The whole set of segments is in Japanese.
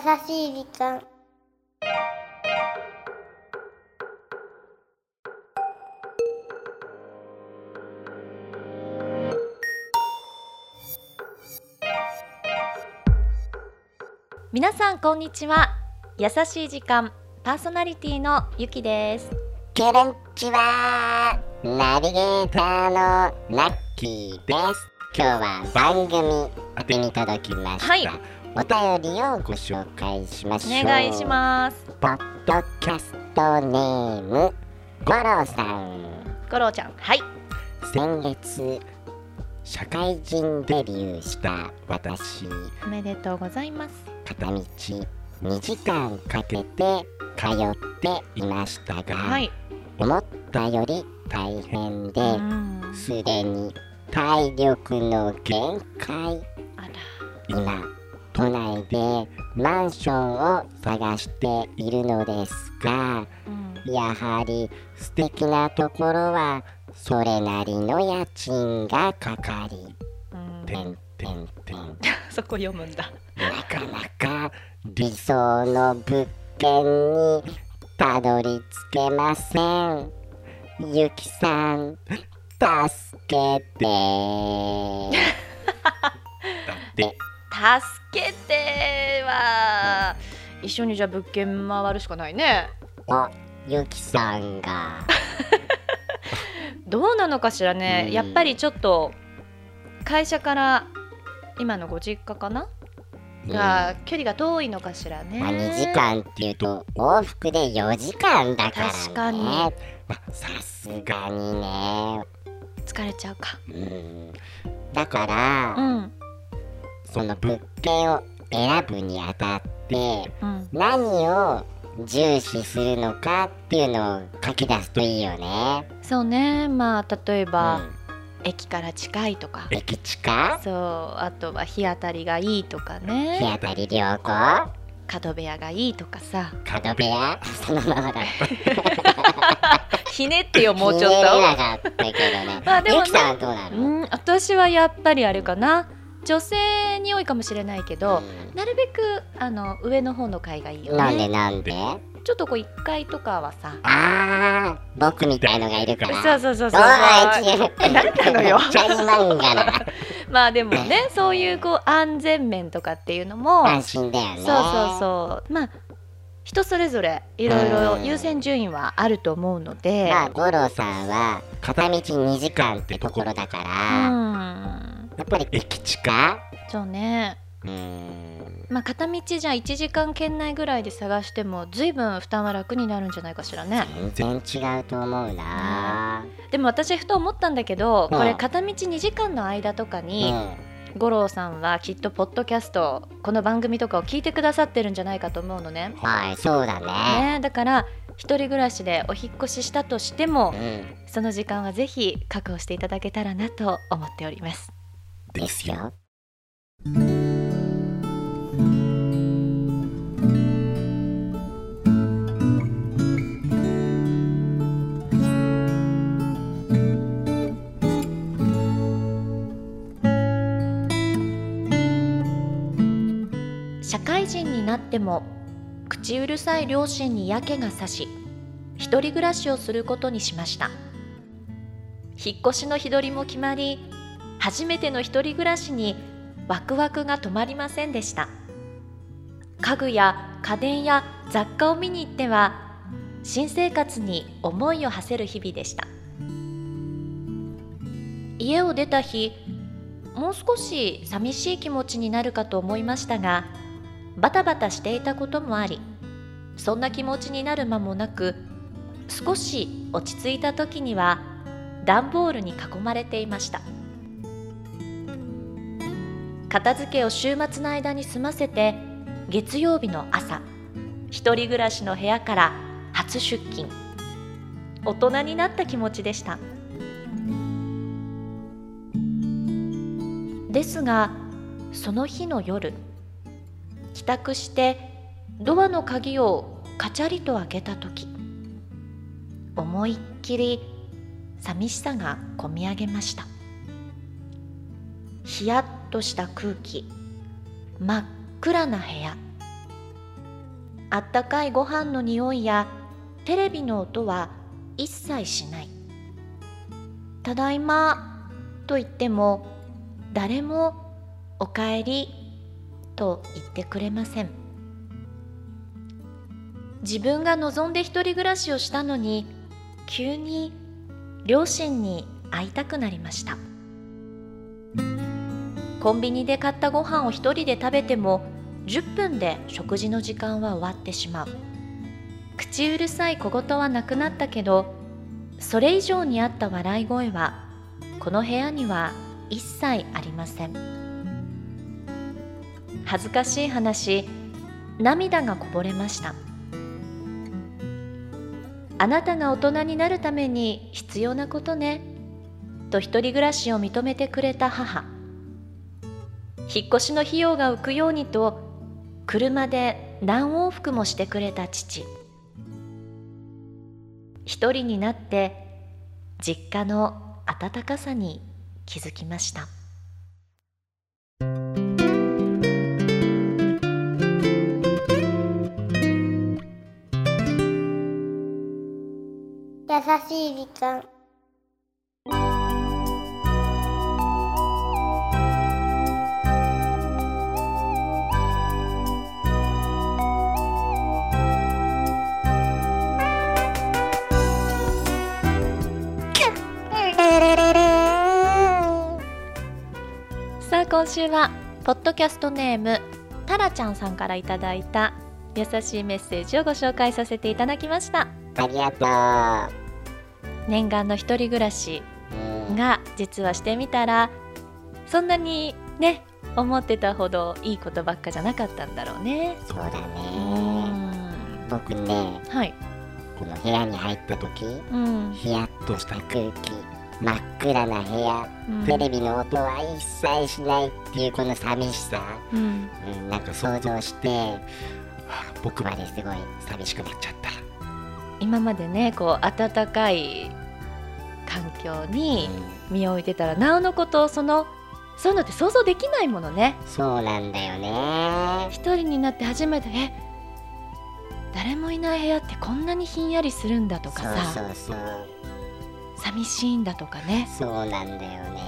しい時間。皆さんこんにちは。優しい時間パーソナリティのゆきです。こんにちはナビゲーターのラッキーです。今日は番組宛てに届きました、はいお便りをご紹介しましょう。お願いします。ポッドキャストネームゴロさん。ゴロちゃんはい。先月社会人デビューした私。おめでとうございます。片道2時間かけて通っていましたが、はい。思ったより大変で、うん。すでに体力の限界。あら。今都内でマンションを探しているのですがうん。やはり素敵なところはそれなりの家賃がかかりうん。てんてんてん。そこ読むんだ。なかなか理想の物件にたどり着けません。ゆきさん助けて。だって助けては一緒にじゃあ物件回るしかないね。おゆきさんが。どうなのかしらね。うん。やっぱりちょっと会社から今のご実家かな？が距離が遠いのかしらね。まあ、2時間っていうと往復で4時間だからね。確かに。まあさすがにね。疲れちゃうか。うん。だから、うんその物件を選ぶにあたってうん。何を重視するのかっていうのを書き出すといいよね。そうね。まあ例えば、うん。駅から近いとか。駅近？そう。あとは日当たりがいいとか日ね当たり良好？角部屋がいいとかさ。角部屋？そのままだ。ひねってよもうちょっひねれとなかったけどね。まあでもね。うん私はやっぱりあれかな女性に多いかもしれないけど、なるべくあの上の方の階がいいよね。なんでなんで？ちょっとこう1階とかはさ。あー僕みたいのがいるから。そうそうそうそう。おい違う何なのよ。まあでもね そういうこう安全面とかっていうのも安心だよね。そうそうそう。まあ人それぞれいろいろ優先順位はあると思うので、まあ五郎さんは片道2時間ってところだかうら、んやっぱり駅近？そうね。うーん。まあ片道じゃあ1時間圏内ぐらいで探しても随分負担は楽になるんじゃないかしらね。全然違うと思うな、でも私ふと思ったんだけどうん。これ片道2時間の間とかうん。に五郎さんはきっとポッドキャストこの番組とかを聞いてくださってるんじゃないかと思うのね。はいそうだね。ねだから一人暮らしでお引っ越ししたとしてもうん。その時間はぜひ確保していただけたらなと思っております。ですよ。社会人になっても口うるさい両親に嫌気がさし一人暮らしをすることにしました。引っ越しの日取りも決まり初めての一人暮らしにワクワクが止まりませんでした。家具や家電や雑貨を見に行っては新生活に思いを馳せる日々でした。家を出た日もう少し寂しい気持ちになるかと思いましたがバタバタしていたこともありそんな気持ちになる間もなく少し落ち着いた時には段ボールに囲まれていました。片付けを週末の間に済ませて月曜日の朝一人暮らしの部屋から初出勤。大人になった気持ちでした。ですがその日の夜帰宅してドアの鍵をカチャリと開けた時思いっきり寂しさがこみ上げました。ヒヤッとした空気。真っ暗な部屋。あったかいご飯の匂いやテレビの音は一切しない。ただいまと言っても誰もおかえりと言ってくれません。自分が望んで一人暮らしをしたのに急に両親に会いたくなりました。コンビニで買ったご飯を一人で食べても10分で食事の時間は終わってしまう。口うるさい小言はなくなったけどそれ以上にあった笑い声はこの部屋には一切ありません。恥ずかしい話涙がこぼれました。あなたが大人になるために必要なことねと一人暮らしを認めてくれた母。引っ越しの費用が浮くようにと車で何往復もしてくれた父。一人になって実家の温かさに気づきました。優しい時間。今週はポッドキャストネームタラちゃんさんからいただいた優しいメッセージをご紹介させていただきました。ありが念願の一人暮らしが実はしてみたらそんなにね思ってたほどいいことばっかじゃなかったんだろうね。そうだうねん。僕ねはい。この部屋に入った時うん。ヒヤッとした空気真っ暗な部屋。うん。テレビの音は一切しないっていうこの寂しさ、うん。うん、なんか想像してあ僕まですごい寂しくなっちゃった、今までねこう暖かい環境に身を置いてたらなおのことそのそういうのって想像できないものね。うんそうなんだよね。一人になって初めてえ誰もいない部屋ってこんなにひんやりするんだとかさ。そうそうそう寂しいんだとかね。そうなんだよね。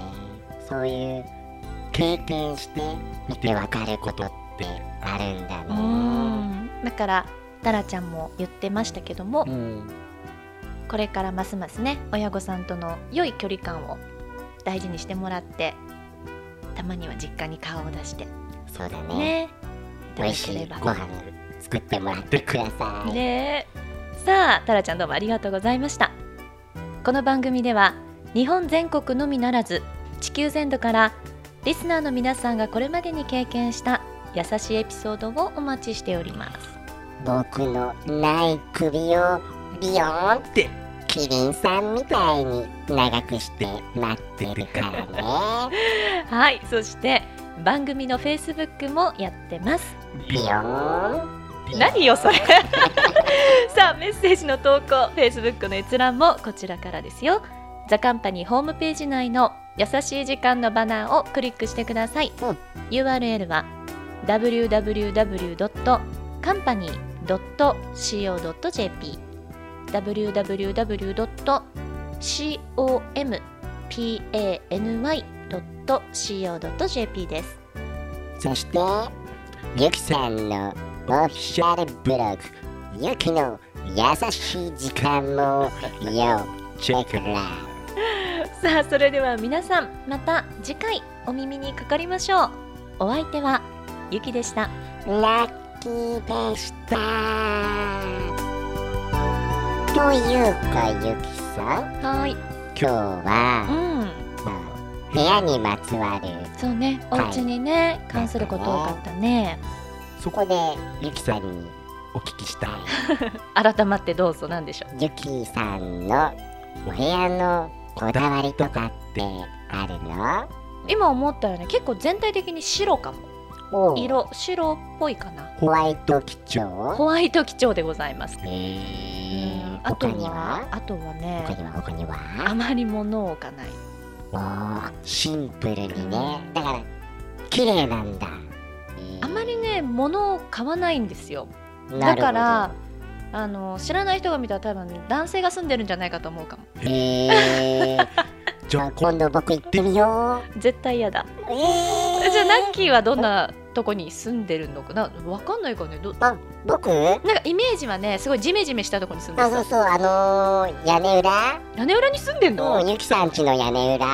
そういう経験して見てわかることってあるんだうねん。だからタラちゃんも言ってましたけども、うん。これからますますね親御さんとの良い距離感を大事にしてもらってたまには実家に顔を出して。そうだね。ね。美味しければいご飯作ってもらってください、ね。さあタラちゃんどうもありがとうございましたこの番組では日本全国のみならず地球全土からリスナーの皆さんがこれまでに経験した優しいエピソードをお待ちしております。僕のない首をビヨーンってキリンさんみたいに長くして待ってるからね。はいそして番組のフェイスブックもやってます。ビヨーン何よそれ。さあメッセージの投稿 Facebook の閲覧もこちらからですよ。ザカンパニーホームページ内の優しい時間のバナーをクリックしてください、うん。URL は www.company.co.jp www.company.co.jp です。そしてゆきさんのオフィシャルブログ。ゆきの優しい時間も要チェックラ さあそれでは皆さんまた次回お耳にかかりましょう。お相手はゆきでした。ラッキーでした。というかゆきさん。はい。今日は、うん。まあ部屋にまつわるそうねおはい家にね関すること多かったねそこでゆきさんにお聞きしたい。改まってどうぞなんでしょゆきさんのお部屋のこだわりとかってあるの？う今思ったよね。結構全体的に白かも。色白っぽいかな。ホワイト基調？ホワイト基調でございます。へー。あと他には？はあとはね他には他には？あまり物を置かない。おーシンプルにね。だから綺麗なんだあまりね物を買わないんですよ。だからあの知らない人が見たら多分男性が住んでるんじゃないかと思うかも。へえ じゃあ今度僕行ってみよう。絶対嫌だ。えー、じゃあナッキーはどんなとこに住んでるのかな？わかんないかね。どあ僕？なんかイメージはねすごいジメジメしたとこに住んでる。あそうそう。あのー、屋根裏？屋根裏に住んでんの、うんゆきさん家の屋根裏。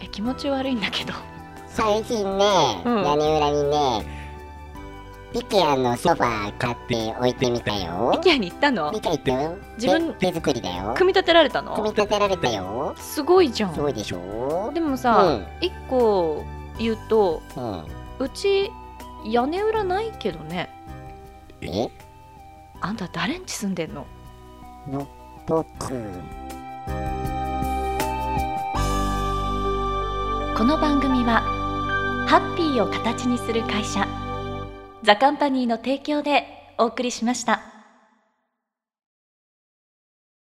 え気持ち悪いんだけど。最近ね、うん。屋根裏にねイケアのソファー買って置いてみたよ。IKEA に行ったの？見たいってよ。自分手手作りだよ。組み立てられた組みの立てられたよ。すごいじゃん。そうでしょ？でもさ、一個言うとうん、うん、うち屋根裏ないけどね。え？あんた誰んち住んでんの？ぼ僕。この番組はハッピーを形にする会社ザカンパニーの提供でお送りしました。